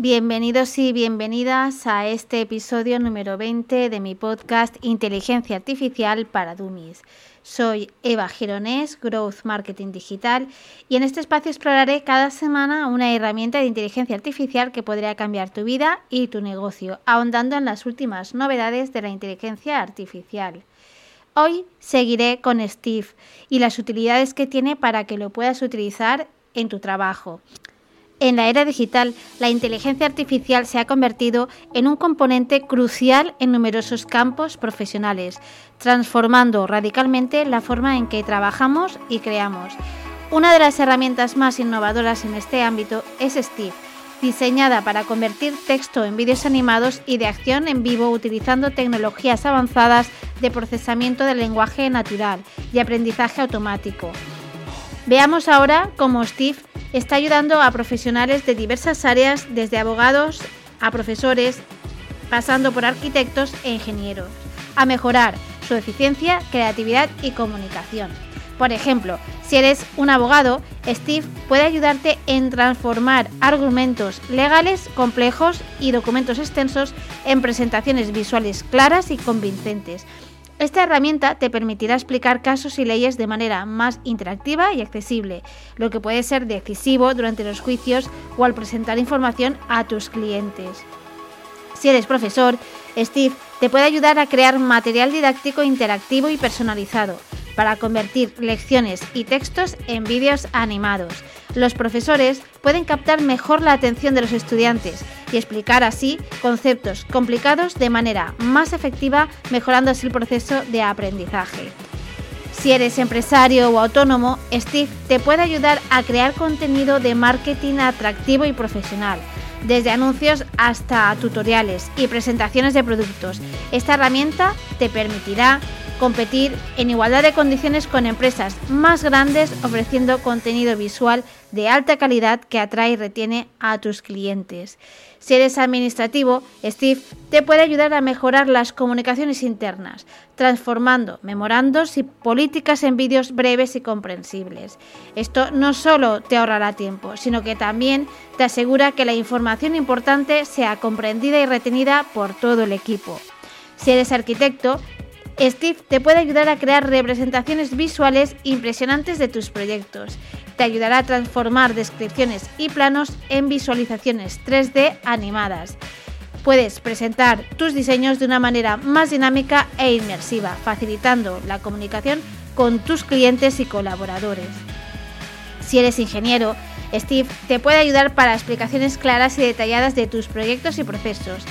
Bienvenidos y bienvenidas a este episodio número 20 de mi podcast Inteligencia Artificial para Dummies. Soy Eva Gironés, Growth Marketing Digital, y en este espacio exploraré cada semana una herramienta de inteligencia artificial que podría cambiar tu vida y tu negocio, ahondando en las últimas novedades de la inteligencia artificial. Hoy seguiré con Steve y las utilidades que tiene para que lo puedas utilizar en tu trabajo. En la era digital, la inteligencia artificial se ha convertido en un componente crucial en numerosos campos profesionales, transformando radicalmente la forma en que trabajamos y creamos. Una de las herramientas más innovadoras en este ámbito es Steve, diseñada para convertir texto en vídeos animados y de acción en vivo utilizando tecnologías avanzadas de procesamiento del lenguaje natural y aprendizaje automático. Veamos ahora cómo Steve está ayudando a profesionales de diversas áreas, desde abogados a profesores, pasando por arquitectos e ingenieros, a mejorar su eficiencia, creatividad y comunicación. Por ejemplo, si eres un abogado, Steve puede ayudarte en transformar argumentos legales complejos y documentos extensos en presentaciones visuales claras y convincentes esta herramienta te permitirá explicar casos y leyes de manera más interactiva y accesible, lo que puede ser decisivo durante los juicios o al presentar información a tus clientes. Si eres profesor, Steve te puede ayudar a crear material didáctico interactivo y personalizado para convertir lecciones y textos en vídeos animados. Los profesores pueden captar mejor la atención de los estudiantes y explicar así conceptos complicados de manera más efectiva, mejorando así el proceso de aprendizaje. Si eres empresario o autónomo, Steve te puede ayudar a crear contenido de marketing atractivo y profesional, desde anuncios hasta tutoriales y presentaciones de productos. Esta herramienta te permitirá competir en igualdad de condiciones con empresas más grandes ofreciendo contenido visual de alta calidad que atrae y retiene a tus clientes. Si eres administrativo, Steve te puede ayudar a mejorar las comunicaciones internas, transformando memorandos y políticas en vídeos breves y comprensibles. Esto no solo te ahorrará tiempo, sino que también te asegura que la información importante sea comprendida y retenida por todo el equipo. Si eres arquitecto, Steve te puede ayudar a crear representaciones visuales impresionantes de tus proyectos. Te ayudará a transformar descripciones y planos en visualizaciones 3D animadas. Puedes presentar tus diseños de una manera más dinámica e inmersiva, facilitando la comunicación con tus clientes y colaboradores. Si eres ingeniero, Steve te puede ayudar para explicaciones claras y detalladas de tus proyectos y procesos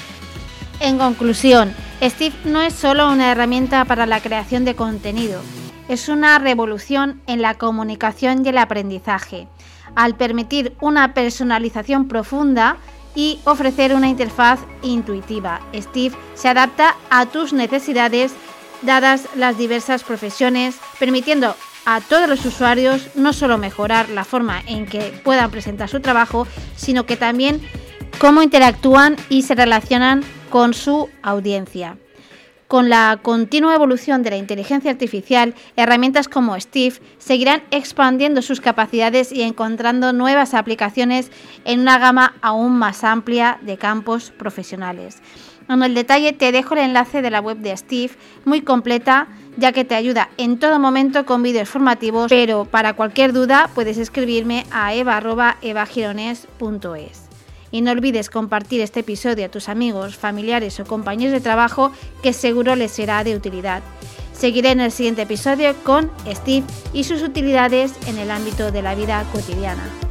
en conclusión, Steve no es solo una herramienta para la creación de contenido, es una revolución en la comunicación y el aprendizaje, al permitir una personalización profunda y ofrecer una interfaz intuitiva. Steve se adapta a tus necesidades dadas las diversas profesiones, permitiendo a todos los usuarios no solo mejorar la forma en que puedan presentar su trabajo, sino que también cómo interactúan y se relacionan con su audiencia. Con la continua evolución de la inteligencia artificial, herramientas como Steve seguirán expandiendo sus capacidades y encontrando nuevas aplicaciones en una gama aún más amplia de campos profesionales. En el detalle te dejo el enlace de la web de Steve, muy completa, ya que te ayuda en todo momento con vídeos formativos, pero para cualquier duda puedes escribirme a eva.evagirones.es. Y no olvides compartir este episodio a tus amigos, familiares o compañeros de trabajo que seguro les será de utilidad. Seguiré en el siguiente episodio con Steve y sus utilidades en el ámbito de la vida cotidiana.